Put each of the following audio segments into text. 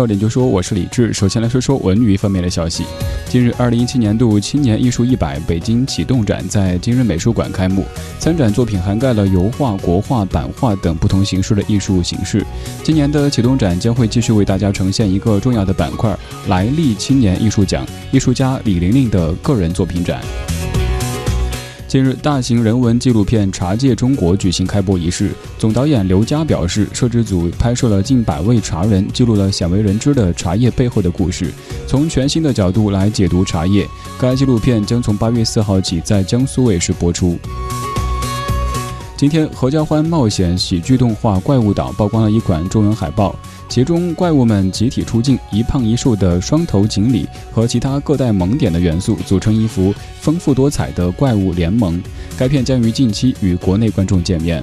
到点就说，我是李志。首先来说说文娱方面的消息。近日，二零一七年度青年艺术一百北京启动展在今日美术馆开幕。参展作品涵盖了油画、国画、版画等不同形式的艺术形式。今年的启动展将会继续为大家呈现一个重要的板块——来历青年艺术奖，艺术家李玲玲的个人作品展。近日，大型人文纪录片《茶界中国》举行开播仪式。总导演刘佳表示，摄制组拍摄了近百位茶人，记录了鲜为人知的茶叶背后的故事，从全新的角度来解读茶叶。该纪录片将从八月四号起在江苏卫视播出。今天，合家欢冒险喜剧动画《怪物岛》曝光了一款中文海报。其中怪物们集体出镜，一胖一瘦的双头锦鲤和其他各带萌点的元素组成一幅丰富多彩的怪物联盟。该片将于近期与国内观众见面。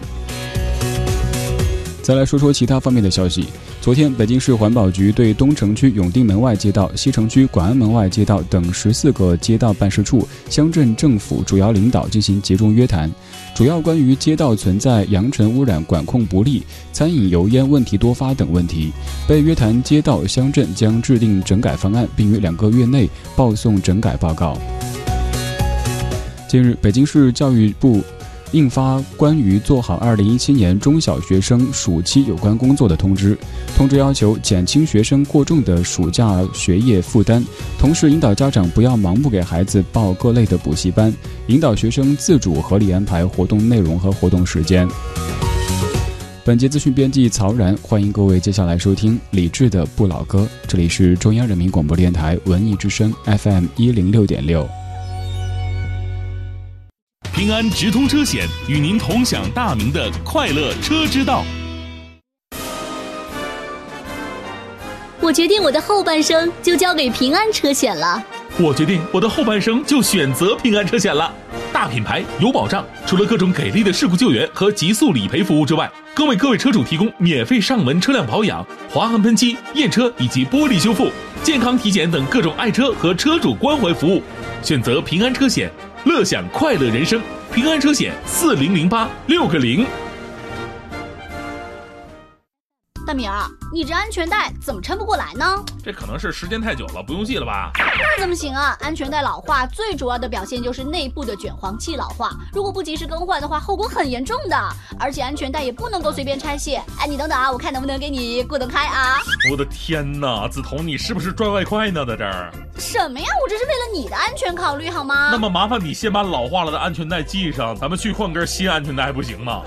再来说说其他方面的消息。昨天，北京市环保局对东城区永定门外街道、西城区广安门外街道等十四个街道办事处、乡镇政府主要领导进行集中约谈，主要关于街道存在扬尘污染管控不力、餐饮油烟问题多发等问题。被约谈街道、乡镇将制定整改方案，并于两个月内报送整改报告。近日，北京市教育部。印发关于做好二零一七年中小学生暑期有关工作的通知，通知要求减轻学生过重的暑假学业负担，同时引导家长不要盲目给孩子报各类的补习班，引导学生自主合理安排活动内容和活动时间。本节资讯编辑曹然，欢迎各位接下来收听李志的不老歌，这里是中央人民广播电台文艺之声 FM 一零六点六。平安直通车险与您同享大明的快乐车之道。我决定我的后半生就交给平安车险了。我决定我的后半生就选择平安车险了。大品牌有保障，除了各种给力的事故救援和极速理赔服务之外，更为各位车主提供免费上门车辆保养、划痕喷漆、验车以及玻璃修复、健康体检等各种爱车和车主关怀服务。选择平安车险。乐享快乐人生，平安车险四零零八六个零。大明儿，你这安全带怎么撑不过来呢？这可能是时间太久了，不用系了吧？那怎么行啊？安全带老化最主要的表现就是内部的卷簧器老化，如果不及时更换的话，后果很严重的。而且安全带也不能够随便拆卸。哎，你等等啊，我看能不能给你过得开啊？我的天哪，梓潼，你是不是赚外快呢？在这儿？什么呀？我这是为了你的安全考虑，好吗？那么麻烦你先把老化了的安全带系上，咱们去换根新安全带还不行吗？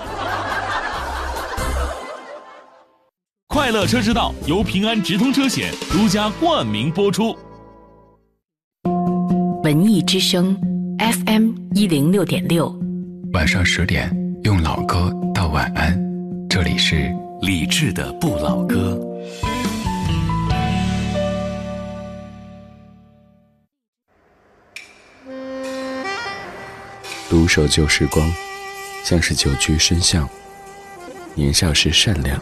快乐车之道由平安直通车险独家冠名播出。文艺之声，FM 一零六点六，晚上十点用老歌道晚安。这里是李志的不老歌。独守旧时光，像是久居深巷。年少时善良。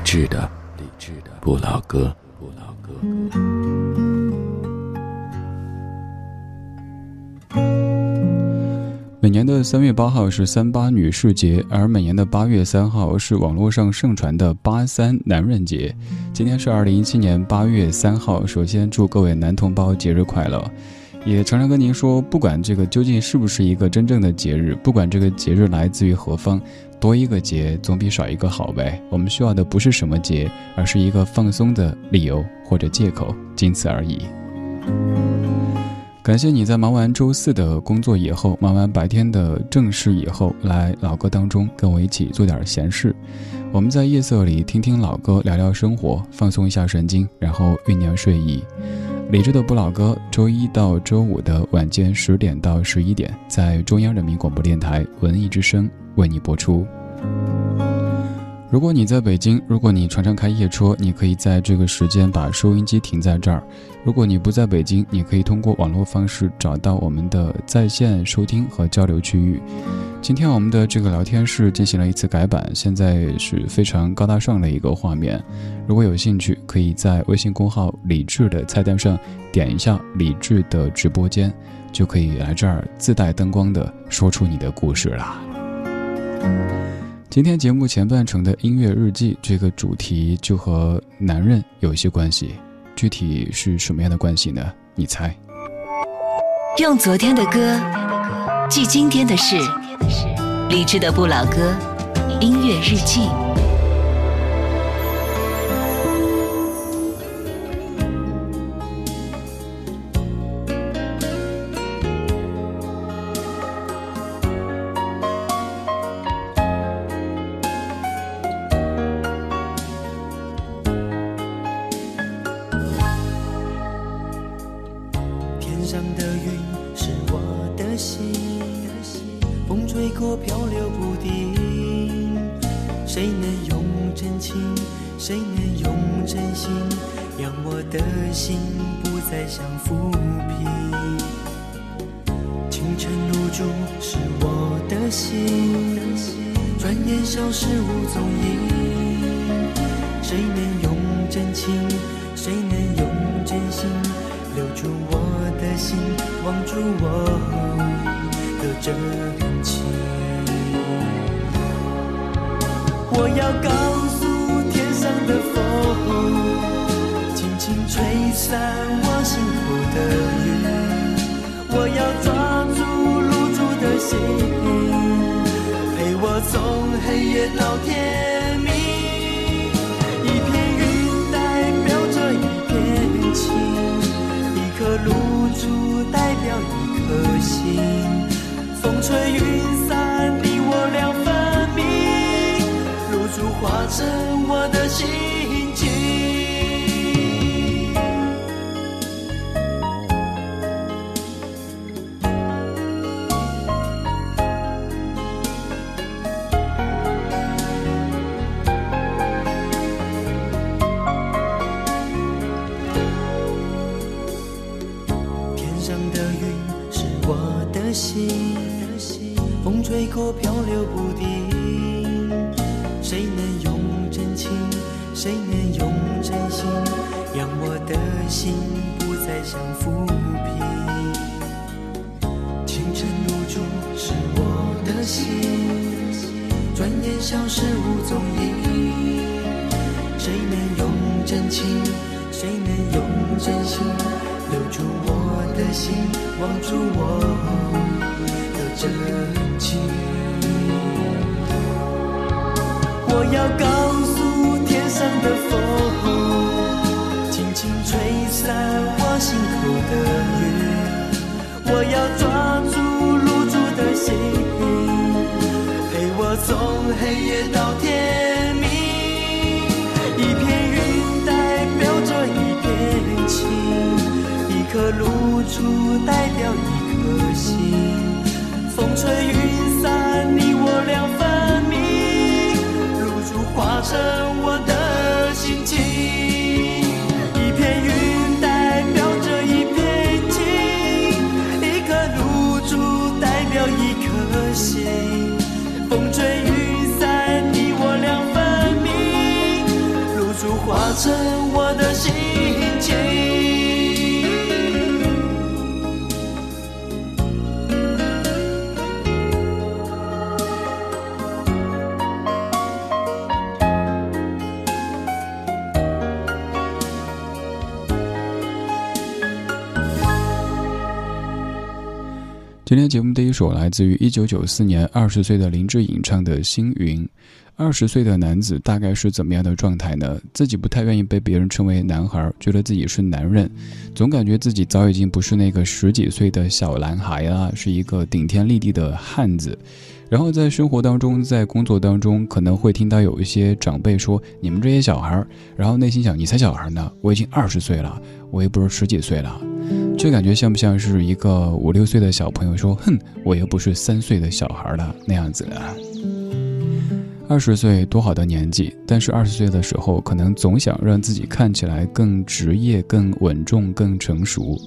理智的，理智的不老歌，不老歌。每年的三月八号是三八女士节，而每年的八月三号是网络上盛传的八三男人节。今天是二零一七年八月三号，首先祝各位男同胞节日快乐。也常常跟您说，不管这个究竟是不是一个真正的节日，不管这个节日来自于何方。多一个节总比少一个好呗。我们需要的不是什么节，而是一个放松的理由或者借口，仅此而已。感谢你在忙完周四的工作以后，忙完白天的正事以后，来老歌当中跟我一起做点闲事。我们在夜色里听听老歌，聊聊生活，放松一下神经，然后酝酿睡意。理智的不老歌，周一到周五的晚间十点到十一点，在中央人民广播电台文艺之声为你播出。如果你在北京，如果你常常开夜车，你可以在这个时间把收音机停在这儿。如果你不在北京，你可以通过网络方式找到我们的在线收听和交流区域。今天我们的这个聊天室进行了一次改版，现在是非常高大上的一个画面。如果有兴趣，可以在微信公号“李智”的菜单上点一下“李智”的直播间，就可以来这儿自带灯光的说出你的故事啦。今天节目前半程的音乐日记这个主题就和男人有一些关系，具体是什么样的关系呢？你猜？用昨天的歌记今天的事，理智的不老歌，音乐日记。she 表一颗心。风吹雨散你我两分明。露珠化成我的心。今天节目第一首来自于一九九四年二十岁的林志颖唱的《星云》。二十岁的男子大概是怎么样的状态呢？自己不太愿意被别人称为男孩，觉得自己是男人，总感觉自己早已经不是那个十几岁的小男孩了，是一个顶天立地的汉子。然后在生活当中，在工作当中，可能会听到有一些长辈说：“你们这些小孩。”然后内心想：“你才小孩呢，我已经二十岁了，我也不是十几岁了。”这感觉像不像是一个五六岁的小朋友说：“哼，我又不是三岁的小孩了那样子的。”二十岁多好的年纪，但是二十岁的时候，可能总想让自己看起来更职业、更稳重、更成熟。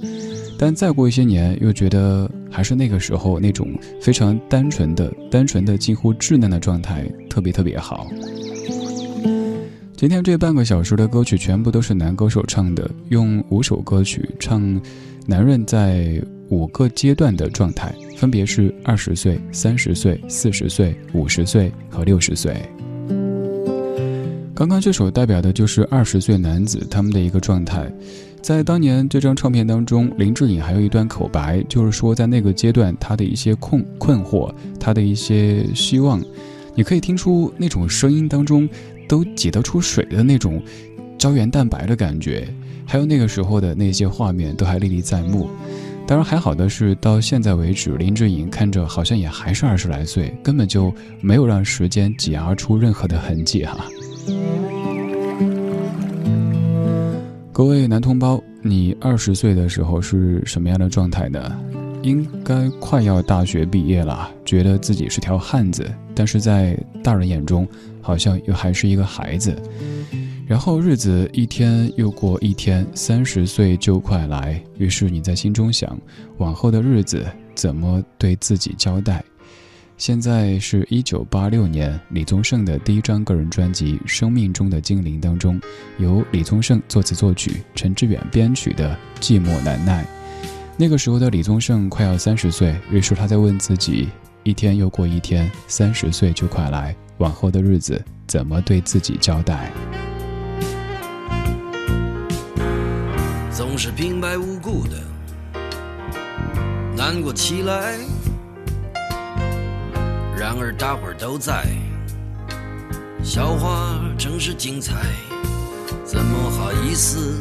但再过一些年，又觉得还是那个时候那种非常单纯的、单纯的、近乎稚嫩的状态特别特别好。今天这半个小时的歌曲全部都是男歌手唱的，用五首歌曲唱男人在五个阶段的状态，分别是二十岁、三十岁、四十岁、五十岁和六十岁。刚刚这首代表的就是二十岁男子他们的一个状态。在当年这张唱片当中，林志颖还有一段口白，就是说在那个阶段他的一些困困惑，他的一些希望，你可以听出那种声音当中都挤得出水的那种胶原蛋白的感觉，还有那个时候的那些画面都还历历在目。当然还好的是，到现在为止，林志颖看着好像也还是二十来岁，根本就没有让时间挤压出任何的痕迹哈。各位男同胞，你二十岁的时候是什么样的状态呢？应该快要大学毕业了，觉得自己是条汉子，但是在大人眼中，好像又还是一个孩子。然后日子一天又过一天，三十岁就快来，于是你在心中想，往后的日子怎么对自己交代？现在是一九八六年，李宗盛的第一张个人专辑《生命中的精灵》当中，由李宗盛作词作曲，陈志远编曲的《寂寞难耐》。那个时候的李宗盛快要三十岁，于是他在问自己：一天又过一天，三十岁就快来，往后的日子怎么对自己交代？总是平白无故的难过起来。然而大伙儿都在，笑话真是精彩，怎么好意思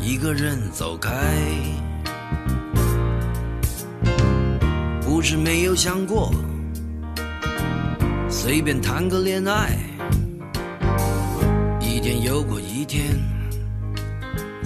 一个人走开？不是没有想过随便谈个恋爱，一天又过一天，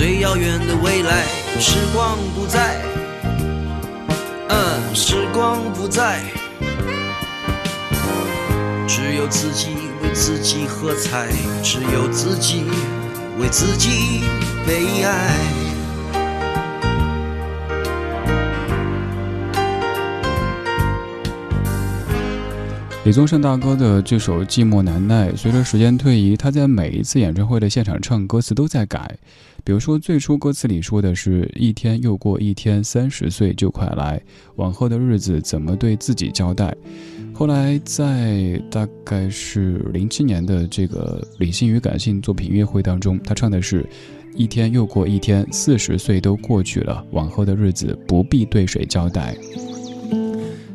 最遥远的未来。时光不再，嗯，时光不再，只有自己为自己喝彩，只有自己为自己悲哀。李宗盛大哥的这首《寂寞难耐》，随着时间推移，他在每一次演唱会的现场唱歌词都在改。比如说，最初歌词里说的是一天又过一天，三十岁就快来，往后的日子怎么对自己交代？后来在大概是零七年的这个理性与感性作品音乐会当中，他唱的是。一天又过一天，四十岁都过去了，往后的日子不必对谁交代。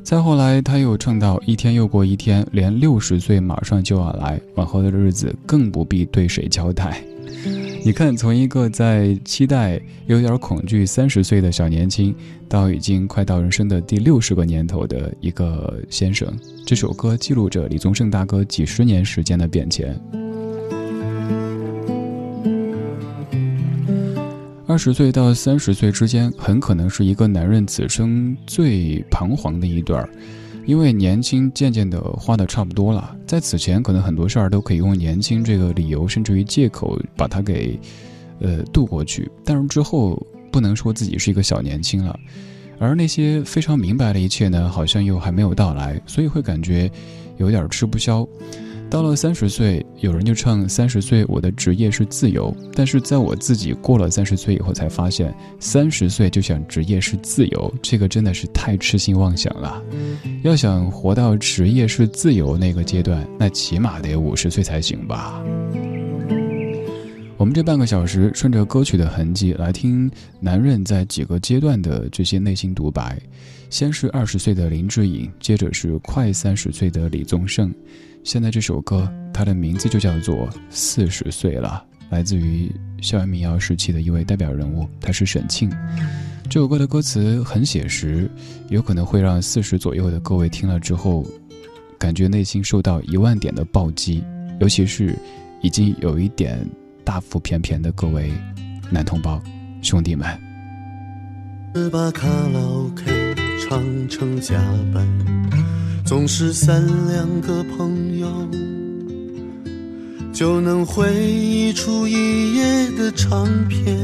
再后来，他又唱到一天又过一天，连六十岁马上就要来，往后的日子更不必对谁交代。你看，从一个在期待、有点恐惧三十岁的小年轻，到已经快到人生的第六十个年头的一个先生，这首歌记录着李宗盛大哥几十年时间的变迁。二十岁到三十岁之间，很可能是一个男人此生最彷徨的一段因为年轻渐渐的花的差不多了，在此前可能很多事儿都可以用年轻这个理由，甚至于借口把它给，呃渡过去，但是之后不能说自己是一个小年轻了，而那些非常明白的一切呢，好像又还没有到来，所以会感觉有点吃不消。到了三十岁，有人就唱三十岁我的职业是自由，但是在我自己过了三十岁以后，才发现三十岁就想职业是自由，这个真的是太痴心妄想了。要想活到职业是自由那个阶段，那起码得五十岁才行吧。我们这半个小时顺着歌曲的痕迹来听男人在几个阶段的这些内心独白，先是二十岁的林志颖，接着是快三十岁的李宗盛。现在这首歌，它的名字就叫做《四十岁了》，来自于校园民谣时期的一位代表人物，他是沈庆。这首歌的歌词很写实，有可能会让四十左右的各位听了之后，感觉内心受到一万点的暴击，尤其是已经有一点大腹便便的各位男同胞、兄弟们。把卡拉 OK 唱成加班。总是三两个朋友就能回忆出一夜的长篇，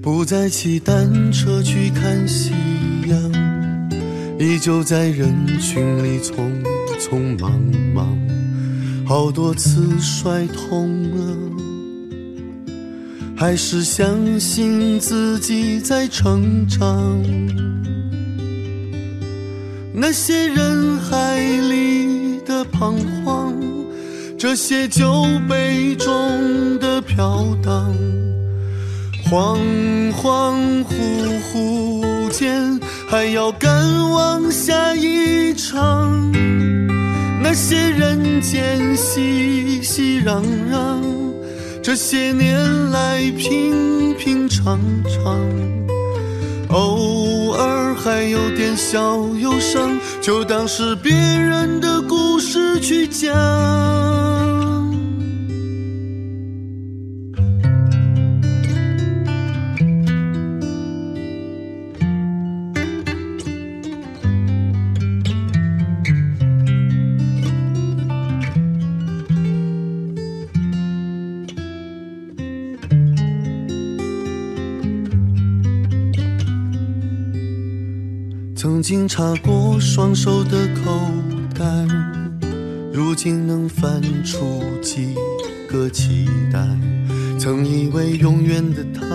不再骑单车去看夕阳，依旧在人群里匆匆忙忙，好多次摔痛了，还是相信自己在成长。那些人海里的彷徨，这些酒杯中的飘荡，恍恍惚惚间还要赶往下一场。那些人间熙熙攘攘，这些年来平平常常。偶尔还有点小忧伤，就当是别人的故事去讲。曾经插过双手的口袋，如今能翻出几个期待？曾以为永远的他，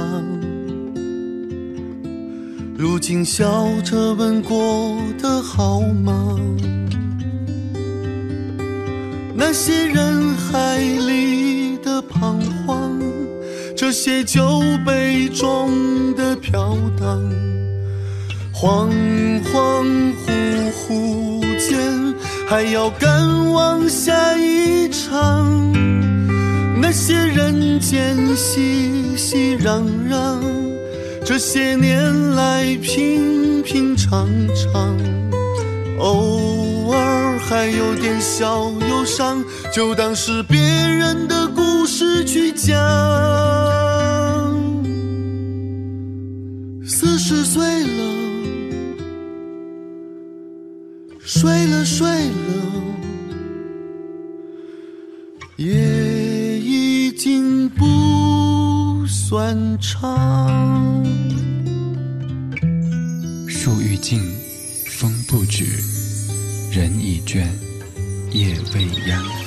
如今笑着问过得好吗？那些人海里的彷徨，这些酒杯中的飘荡。恍恍惚惚间，还要赶往下一场。那些人间熙熙攘攘，这些年来平平常常。偶尔还有点小忧伤，就当是别人的故事去讲。四十岁了。睡了睡了，夜已经不算长。树欲静，风不止，人已倦，夜未央。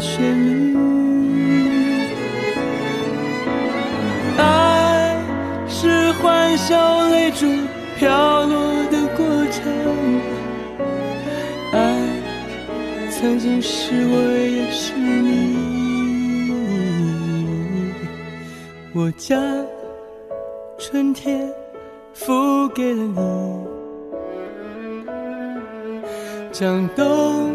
旋律，爱是欢笑泪珠飘落的过程，爱曾经是我，也是你。我将春天付给了你，将冬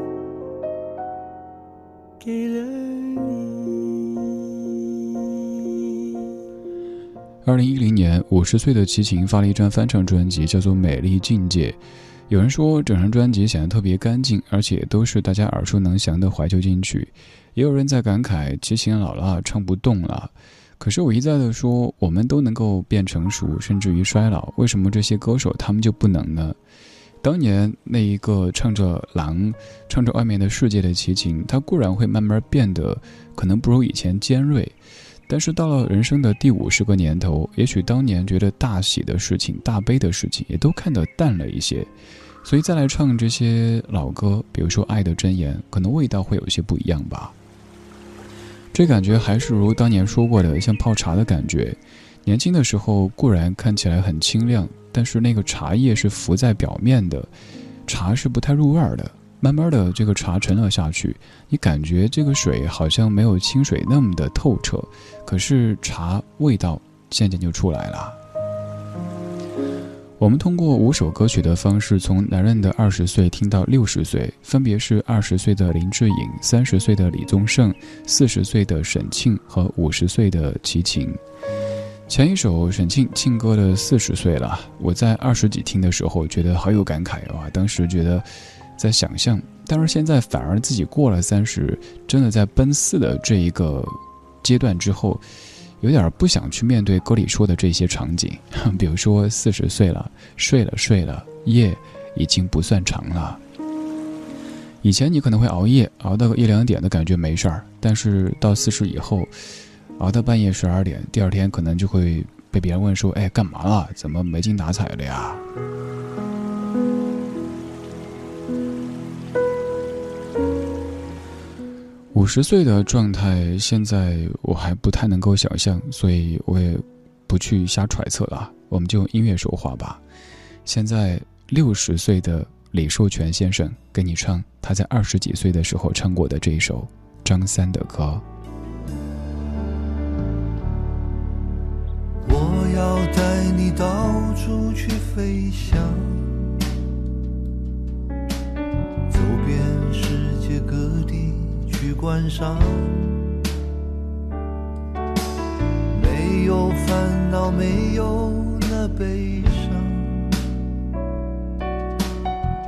二零一零年，五十岁的齐秦发了一张翻唱专辑，叫做《美丽境界》。有人说整张专辑显得特别干净，而且都是大家耳熟能详的怀旧金曲。也有人在感慨齐秦老了，唱不动了。可是我一再的说，我们都能够变成熟，甚至于衰老，为什么这些歌手他们就不能呢？当年那一个唱着狼、唱着外面的世界的齐秦，他固然会慢慢变得可能不如以前尖锐。但是到了人生的第五十个年头，也许当年觉得大喜的事情、大悲的事情，也都看得淡了一些，所以再来唱这些老歌，比如说《爱的箴言》，可能味道会有些不一样吧。这感觉还是如当年说过的，像泡茶的感觉。年轻的时候固然看起来很清亮，但是那个茶叶是浮在表面的，茶是不太入味儿的。慢慢的，这个茶沉了下去，你感觉这个水好像没有清水那么的透彻，可是茶味道渐渐就出来了。我们通过五首歌曲的方式，从男人的二十岁听到六十岁，分别是二十岁的林志颖、三十岁的李宗盛、四十岁的沈庆和五十岁的齐秦。前一首沈庆庆歌的《四十岁了》，我在二十几听的时候觉得好有感慨哇！当时觉得在想象，但是现在反而自己过了三十，真的在奔四的这一个阶段之后，有点不想去面对歌里说的这些场景，比如说四十岁了，睡了睡了，夜已经不算长了。以前你可能会熬夜，熬到个一两点的感觉没事儿，但是到四十以后。熬到半夜十二点，第二天可能就会被别人问说：“哎，干嘛了？怎么没精打采的呀？”五十岁的状态，现在我还不太能够想象，所以我也不去瞎揣测了。我们就用音乐说话吧。现在六十岁的李寿全先生给你唱他在二十几岁的时候唱过的这一首张三的歌。我要带你到处去飞翔，走遍世去观赏，没有烦恼，没有那悲伤，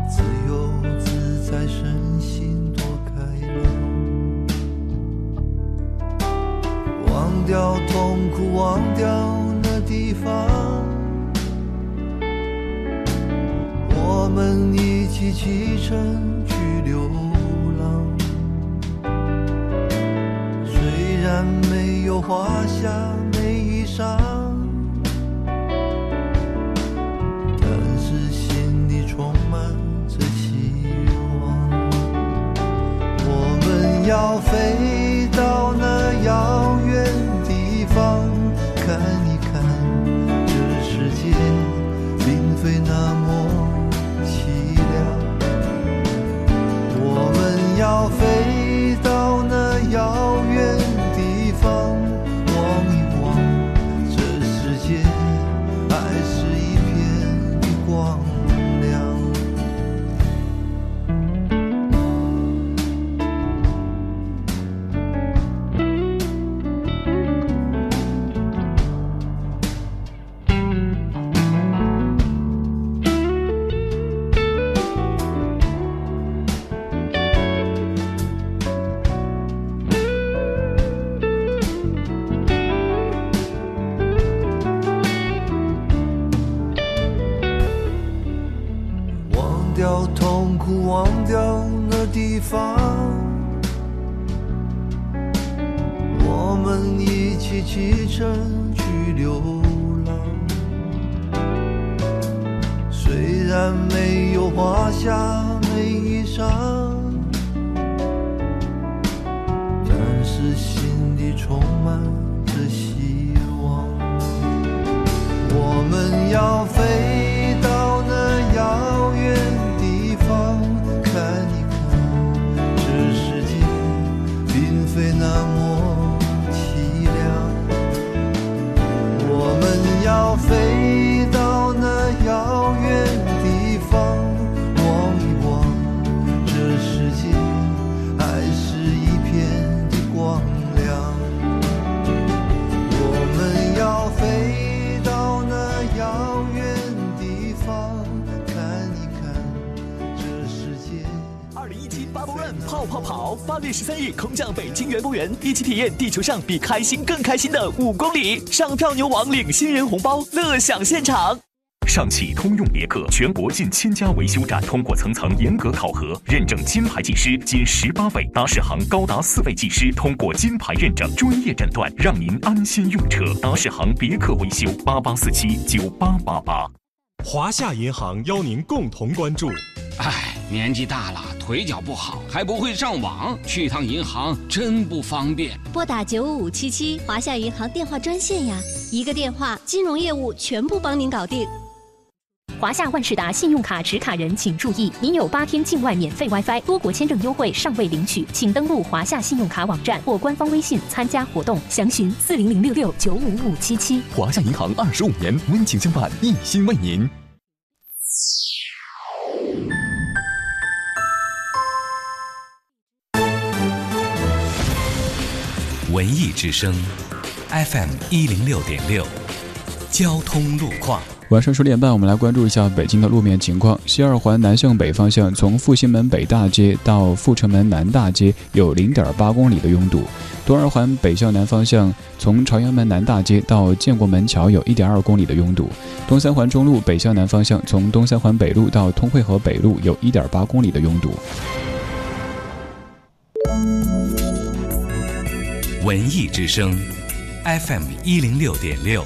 自由自在，身心多开朗，忘掉痛苦，忘掉那。地方，我们一起启程的心。八月十三日空降北京园博园，一起体验地球上比开心更开心的五公里。上票牛王领新人红包，乐享现场。上汽通用别克全国近千家维修站通过层层严格考核，认证金牌技师仅十八位，达世行高达四位技师通过金牌认证，专业诊断，让您安心用车。达世行别克维修八八四七九八八八。华夏银行邀您共同关注。哎，年纪大了，腿脚不好，还不会上网，去趟银行真不方便。拨打九五五七七华夏银行电话专线呀，一个电话，金融业务全部帮您搞定。华夏万事达信用卡持卡人请注意，您有八天境外免费 WiFi，多国签证优惠尚未领取，请登录华夏信用卡网站或官方微信参加活动，详询四零零六六九五五七七。华夏银行二十五年温情相伴，一心为您。文艺之声，FM 一零六点六。交通路况。晚上十点半，我们来关注一下北京的路面情况。西二环南向北方向，从复兴门北大街到阜成门南大街有零点八公里的拥堵。东二环北向南方向，从朝阳门南大街到建国门桥有一点二公里的拥堵。东三环中路北向南方向，从东三环北路到通惠河北路有一点八公里的拥堵。文艺之声，FM 一零六点六，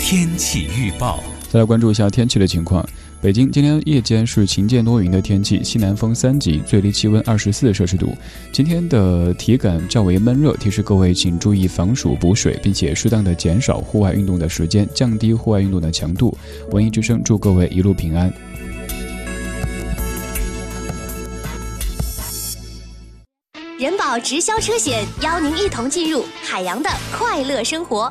天气预报。再来关注一下天气的情况。北京今天夜间是晴间多云的天气，西南风三级，最低气温二十四摄氏度。今天的体感较为闷热，提示各位请注意防暑补水，并且适当的减少户外运动的时间，降低户外运动的强度。文艺之声祝各位一路平安。人保直销车险邀您一同进入海洋的快乐生活。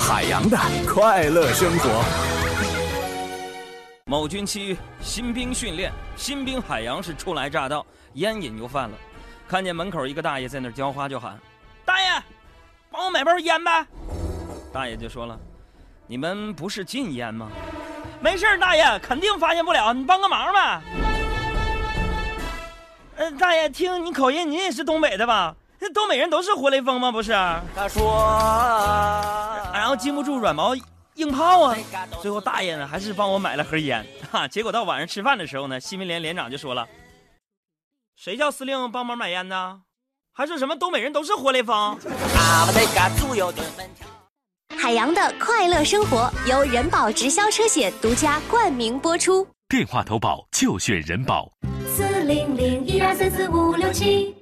海洋的快乐生活。某军区新兵训练，新兵海洋是初来乍到，烟瘾就犯了。看见门口一个大爷在那浇花，就喊：“大爷，帮我买包烟呗。”大爷就说了：“你们不是禁烟吗？”“没事大爷，肯定发现不了，你帮个忙呗。”“嗯，大爷，听你口音，你也是东北的吧？”这东北人都是活雷锋吗？不是，他说，然后禁不住软毛硬泡啊。最后大爷呢，还是帮我买了盒烟。哈，结果到晚上吃饭的时候呢，新民连连长就说了：“谁叫司令帮忙买烟呢？还说什么东北人都是活雷锋？”海洋的快乐生活由人保直销车险独家冠名播出。电话投保就选人保。四零零一二三四五六七。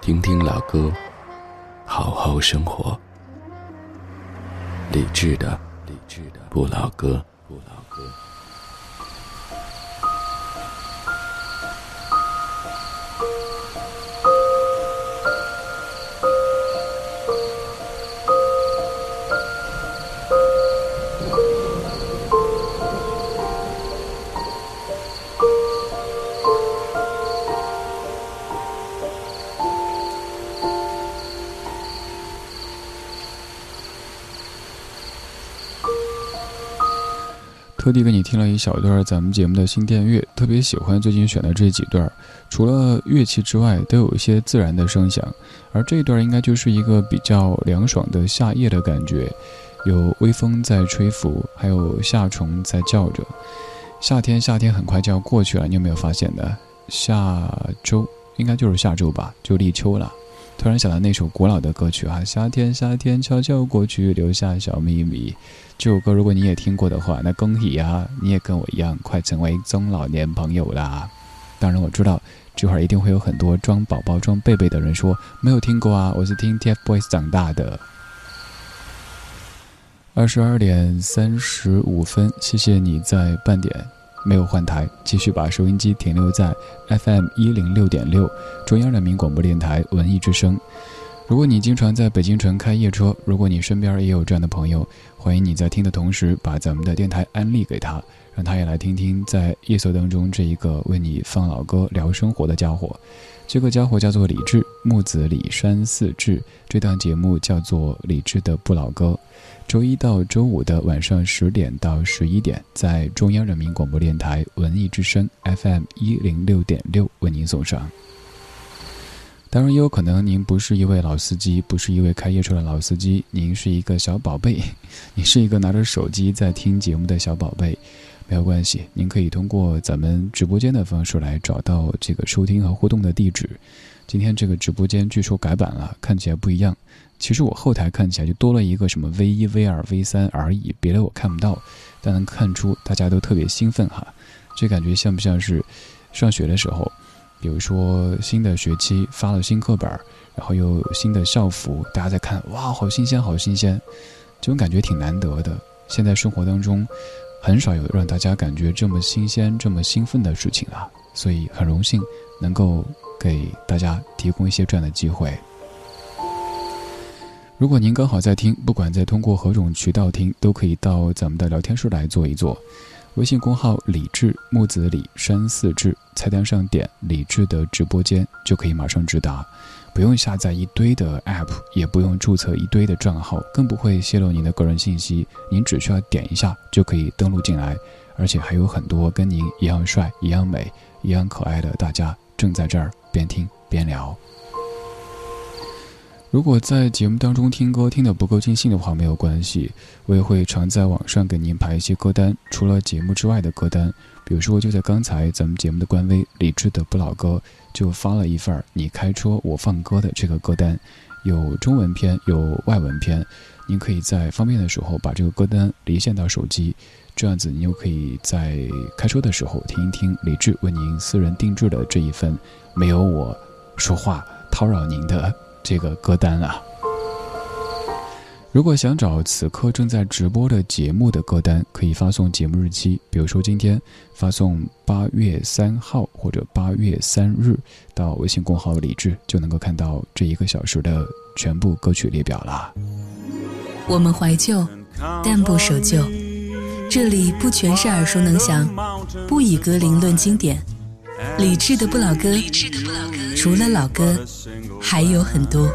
听听老歌，好好生活。理智的，理智的不老歌。特地给你听了一小段咱们节目的新电乐，特别喜欢最近选的这几段，除了乐器之外，都有一些自然的声响，而这一段应该就是一个比较凉爽的夏夜的感觉，有微风在吹拂，还有夏虫在叫着。夏天，夏天很快就要过去了，你有没有发现呢？下周应该就是下周吧，就立秋了。突然想到那首古老的歌曲啊，夏天，夏天悄悄过去，留下小秘密。这首歌如果你也听过的话，那恭喜啊，你也跟我一样，快成为中老年朋友啦！当然我知道，这会儿一定会有很多装宝宝、装贝贝的人说没有听过啊，我是听 TFBOYS 长大的。二十二点三十五分，谢谢你在半点没有换台，继续把收音机停留在 FM 一零六点六，中央人民广播电台文艺之声。如果你经常在北京城开夜车，如果你身边也有这样的朋友，欢迎你在听的同时把咱们的电台安利给他，让他也来听听在夜色当中这一个为你放老歌聊生活的家伙。这个家伙叫做李志，木子李山四志。这档节目叫做李志的不老歌，周一到周五的晚上十点到十一点，在中央人民广播电台文艺之声 FM 一零六点六为您送上。当然，也有可能您不是一位老司机，不是一位开夜车的老司机，您是一个小宝贝，你是一个拿着手机在听节目的小宝贝，没有关系，您可以通过咱们直播间的方式来找到这个收听和互动的地址。今天这个直播间据说改版了，看起来不一样。其实我后台看起来就多了一个什么 V 一、V 二、V 三而已，别的我看不到，但能看出大家都特别兴奋哈。这感觉像不像是上学的时候？比如说新的学期发了新课本，然后又有新的校服，大家在看，哇，好新鲜，好新鲜，这种感觉挺难得的。现在生活当中，很少有让大家感觉这么新鲜、这么兴奋的事情啊，所以很荣幸能够给大家提供一些这样的机会。如果您刚好在听，不管在通过何种渠道听，都可以到咱们的聊天室来坐一坐。微信公号李志木子李山寺志，菜单上点李志的直播间就可以马上直达，不用下载一堆的 app，也不用注册一堆的账号，更不会泄露您的个人信息。您只需要点一下就可以登录进来，而且还有很多跟您一样帅、一样美、一样可爱的大家正在这儿边听边聊。如果在节目当中听歌听得不够尽兴的话，没有关系，我也会常在网上给您排一些歌单，除了节目之外的歌单。比如说，就在刚才咱们节目的官微“理智的不老歌”就发了一份“你开车我放歌”的这个歌单，有中文篇，有外文篇。您可以在方便的时候把这个歌单离线到手机，这样子您又可以在开车的时候听一听李智为您私人定制的这一份没有我说话叨扰您的。这个歌单啊，如果想找此刻正在直播的节目的歌单，可以发送节目日期，比如说今天发送八月三号或者八月三日到微信公号李智，就能够看到这一个小时的全部歌曲列表啦。我们怀旧，但不守旧，这里不全是耳熟能详，不以歌龄论经典。理智的不老歌，除了老歌，还有很多。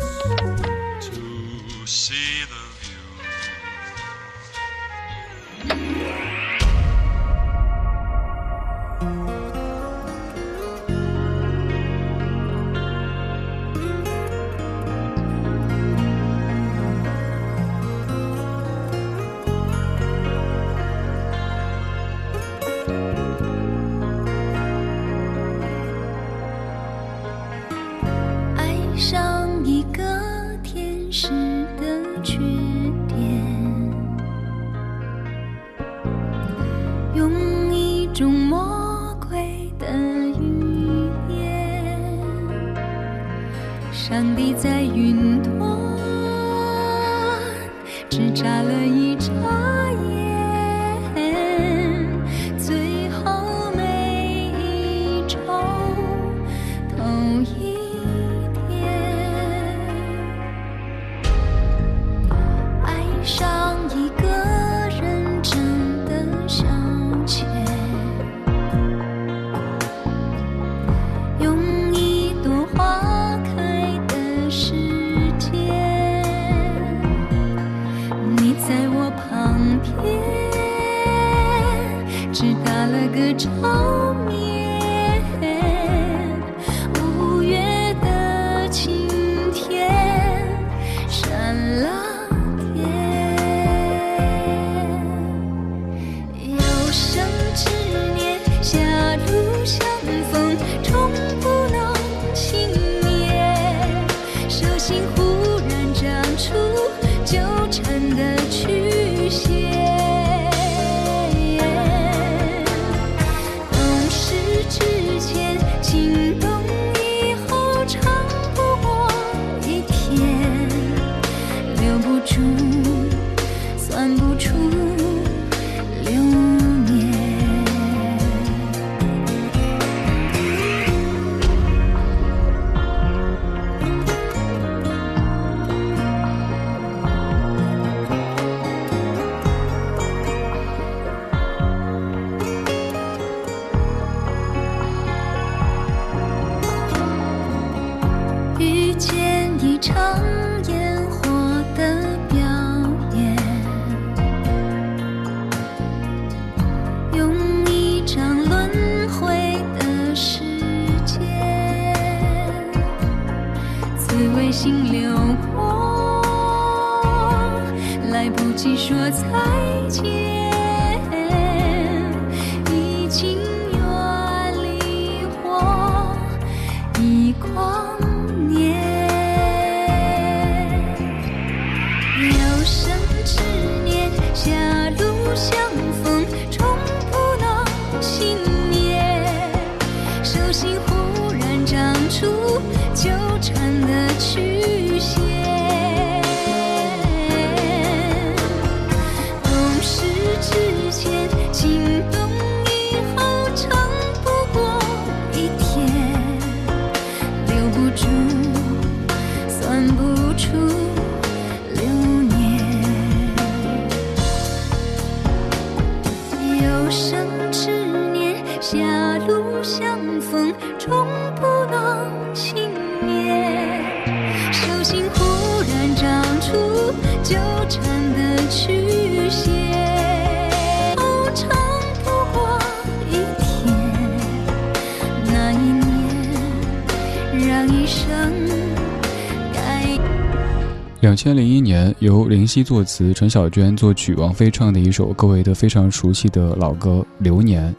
两千零一年，由林夕作词、陈小娟作曲、王菲唱的一首各位都非常熟悉的老歌《流年》，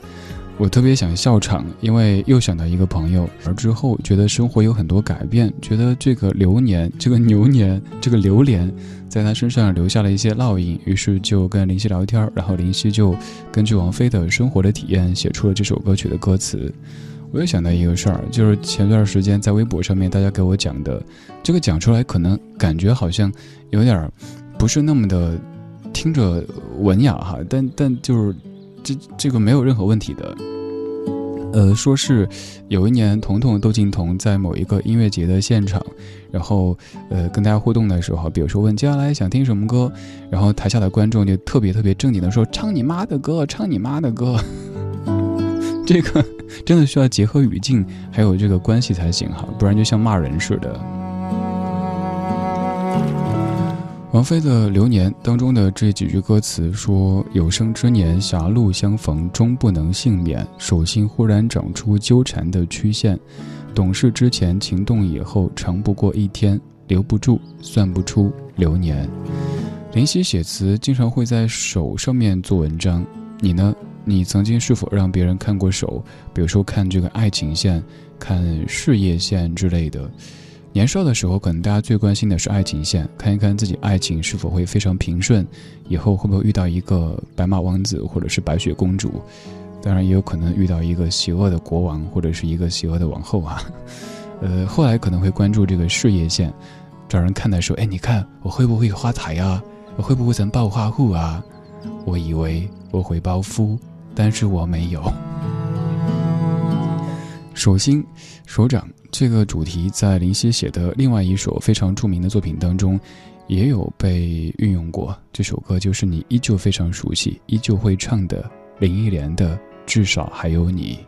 我特别想笑场，因为又想到一个朋友，而之后觉得生活有很多改变，觉得这个流年、这个牛年、这个榴莲，在他身上留下了一些烙印，于是就跟林夕聊天，然后林夕就根据王菲的生活的体验写出了这首歌曲的歌词。我也想到一个事儿，就是前段时间在微博上面大家给我讲的，这个讲出来可能感觉好像有点儿不是那么的听着文雅哈，但但就是这这个没有任何问题的。呃，说是有一年彤彤窦靖童在某一个音乐节的现场，然后呃跟大家互动的时候，比如说问接下来想听什么歌，然后台下的观众就特别特别正经的说唱你妈的歌，唱你妈的歌。这个真的需要结合语境，还有这个关系才行哈，不然就像骂人似的。王菲的《流年》当中的这几句歌词说：“有生之年狭路相逢终不能幸免，手心忽然长出纠缠的曲线，懂事之前情动以后长不过一天，留不住算不出流年。”林夕写词经常会在手上面做文章，你呢？你曾经是否让别人看过手？比如说看这个爱情线、看事业线之类的。年少的时候，可能大家最关心的是爱情线，看一看自己爱情是否会非常平顺，以后会不会遇到一个白马王子或者是白雪公主。当然，也有可能遇到一个邪恶的国王或者是一个邪恶的王后啊。呃，后来可能会关注这个事业线，找人看的时候，哎，你看我会不会发财呀？我会不会成暴发户啊？我以为我会暴富。但是我没有。手心、手掌这个主题，在林夕写的另外一首非常著名的作品当中，也有被运用过。这首歌就是你依旧非常熟悉、依旧会唱的林忆莲的《至少还有你》。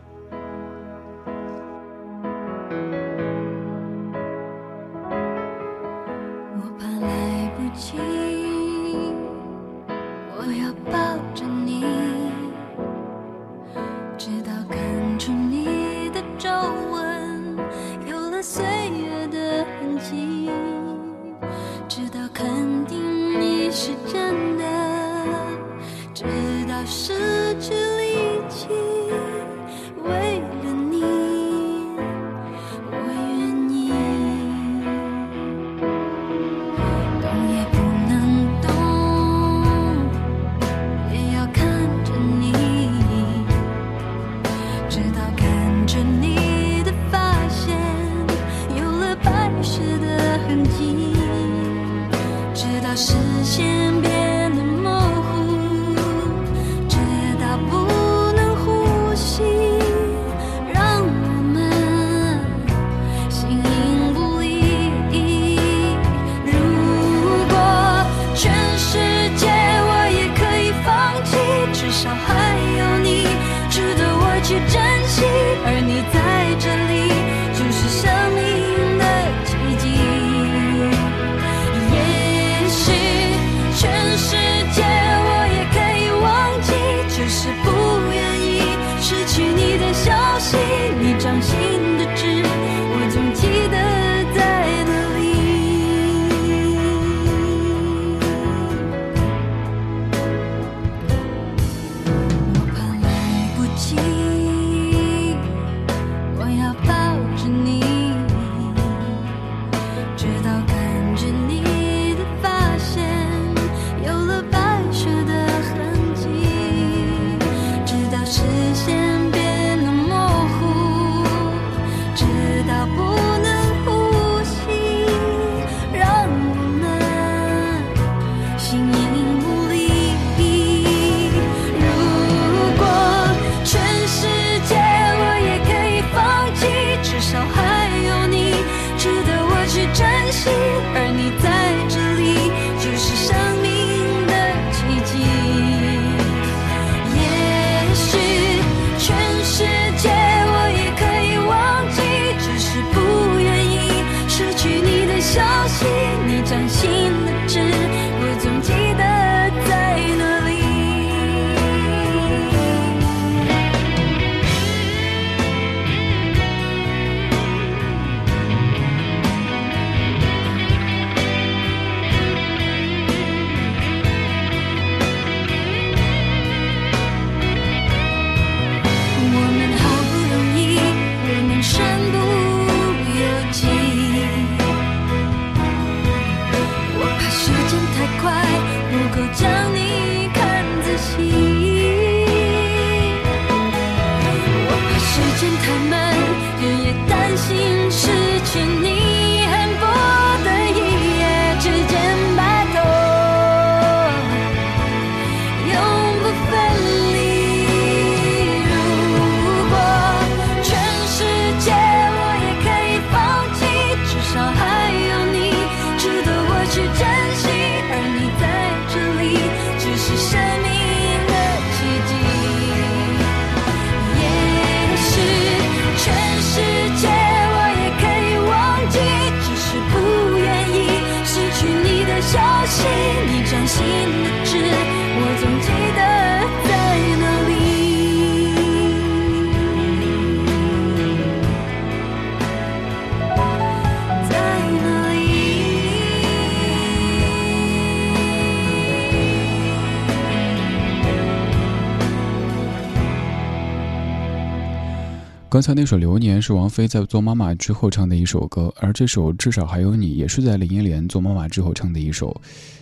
刚才那首《流年》是王菲在做妈妈之后唱的一首歌，而这首《至少还有你》也是在林忆莲做妈妈之后唱的一首。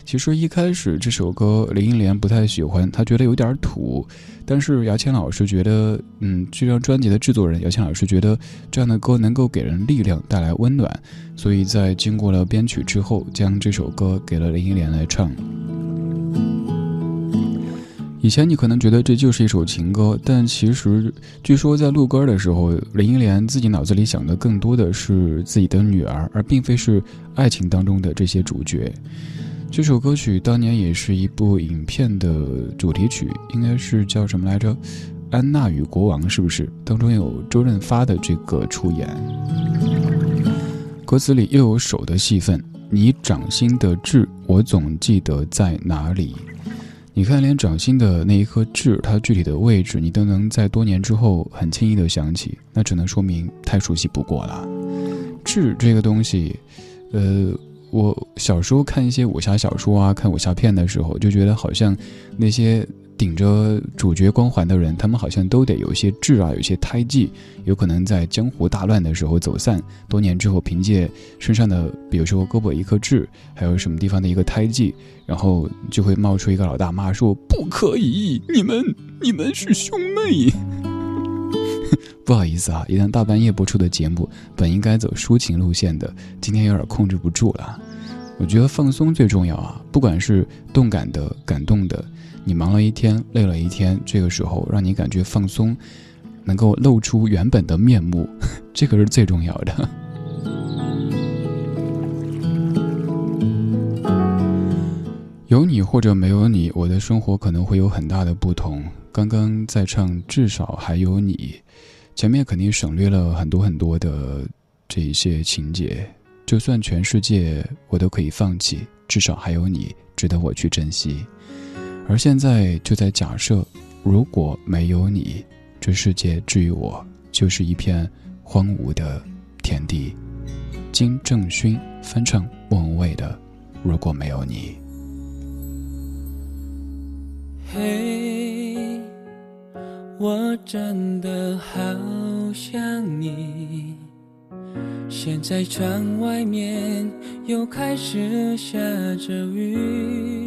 其实一开始这首歌林忆莲不太喜欢，她觉得有点土，但是姚谦老师觉得，嗯，这张专辑的制作人姚谦老师觉得这样的歌能够给人力量，带来温暖，所以在经过了编曲之后，将这首歌给了林忆莲来唱。以前你可能觉得这就是一首情歌，但其实据说在录歌的时候，林忆莲自己脑子里想的更多的是自己的女儿，而并非是爱情当中的这些主角。这首歌曲当年也是一部影片的主题曲，应该是叫什么来着？《安娜与国王》是不是？当中有周润发的这个出演。歌词里又有手的戏份，你掌心的痣，我总记得在哪里。你看，连掌心的那一颗痣，它具体的位置，你都能在多年之后很轻易的想起，那只能说明太熟悉不过了。痣这个东西，呃，我小时候看一些武侠小说啊，看武侠片的时候，就觉得好像那些顶着主角光环的人，他们好像都得有一些痣啊，有一些胎记，有可能在江湖大乱的时候走散，多年之后凭借身上的，比如说胳膊一颗痣，还有什么地方的一个胎记，然后就会冒出一个老大妈说：“不可以，你们 你们是兄妹。”不好意思啊，一旦大半夜播出的节目，本应该走抒情路线的，今天有点控制不住了。我觉得放松最重要啊，不管是动感的、感动的，你忙了一天、累了一天，这个时候让你感觉放松，能够露出原本的面目，这个是最重要的。有你或者没有你，我的生活可能会有很大的不同。刚刚在唱《至少还有你》，前面肯定省略了很多很多的这一些情节。就算全世界我都可以放弃，至少还有你值得我去珍惜。而现在就在假设，如果没有你，这世界至于我就是一片荒芜的田地。金正勋翻唱莫文蔚的《如果没有你》。嘿，我真的好想你。现在窗外面又开始下着雨，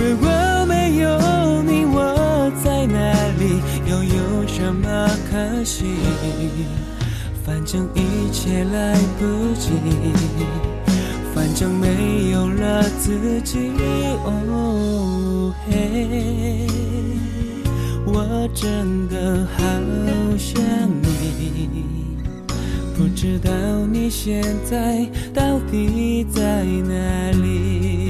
如果没有你，我在哪里，又有什么可惜？反正一切来不及。反正没有了自己，哦嘿，我真的好想你，不知道你现在到底在哪里。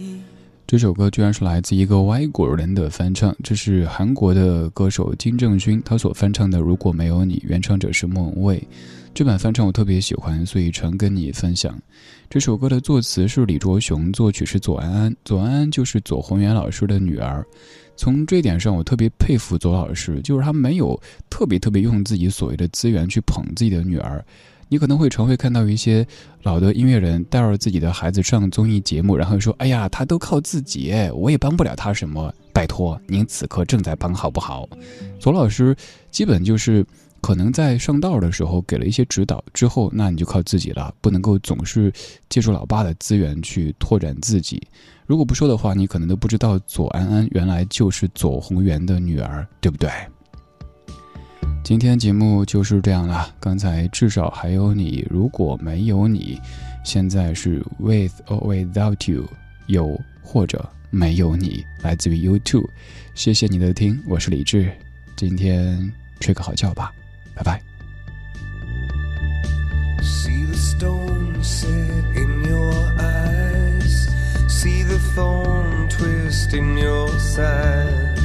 这首歌居然是来自一个外国人的翻唱，这是韩国的歌手金正勋他所翻唱的《如果没有你》，原唱者是莫文蔚。这版翻唱我特别喜欢，所以常跟你分享。这首歌的作词是李卓雄，作曲是左安安。左安安就是左宏元老师的女儿。从这点上，我特别佩服左老师，就是他没有特别特别用自己所谓的资源去捧自己的女儿。你可能会常会看到一些老的音乐人带着自己的孩子上综艺节目，然后说：“哎呀，他都靠自己，我也帮不了他什么。”拜托，您此刻正在帮，好不好？左老师基本就是。可能在上道的时候给了一些指导之后，那你就靠自己了，不能够总是借助老爸的资源去拓展自己。如果不说的话，你可能都不知道左安安原来就是左宏元的女儿，对不对？今天节目就是这样了。刚才至少还有你，如果没有你，现在是 with or without you，有或者没有你，来自于 you too。谢谢你的听，我是李志，今天睡个好觉吧。拜拜。See the stone set in your eyes, see the thorn twist in your side.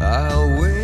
I'll wait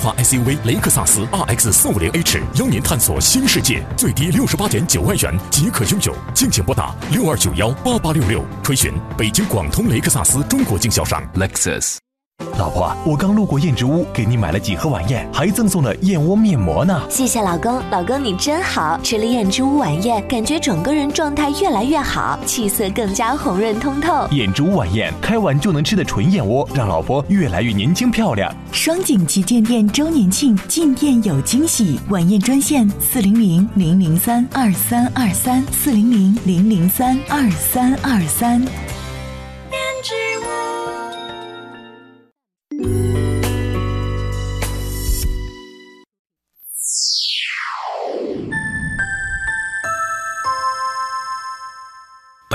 华 SUV 雷克萨斯 RX 四五零 H 邀您探索新世界，最低六十八点九万元即可拥有，敬请拨打六二九幺八八六六垂询北京广通雷克萨斯中国经销商 Lexus。老婆，我刚路过燕之屋，给你买了几盒晚宴，还赠送了燕窝面膜呢。谢谢老公，老公你真好。吃了燕之屋晚宴，感觉整个人状态越来越好，气色更加红润通透。燕之屋晚宴，开碗就能吃的纯燕窝，让老婆越来越年轻漂亮。双井旗舰店周年庆，进店有惊喜，晚宴专线四零零零零三二三二三四零零零零三二三二三。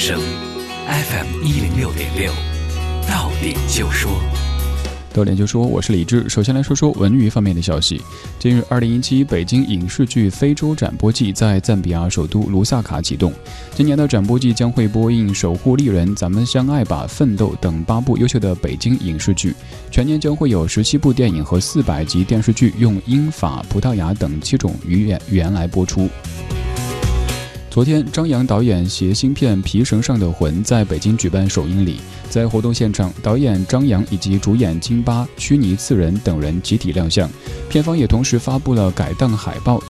声，FM 一零六点六，到点就说。到点就说，我是李志。首先来说说文娱方面的消息。近日，二零一七北京影视剧非洲展播季在赞比亚首都卢萨卡启动。今年的展播季将会播映《守护丽人》《咱们相爱吧》《奋斗》等八部优秀的北京影视剧，全年将会有十七部电影和四百集电视剧用英法葡萄牙等七种语言语言来播出。昨天，张扬导演携新片《皮绳上的魂》在北京举办首映礼。在活动现场，导演张扬以及主演金巴、虚拟次仁等人集体亮相。片方也同时发布了改档海报。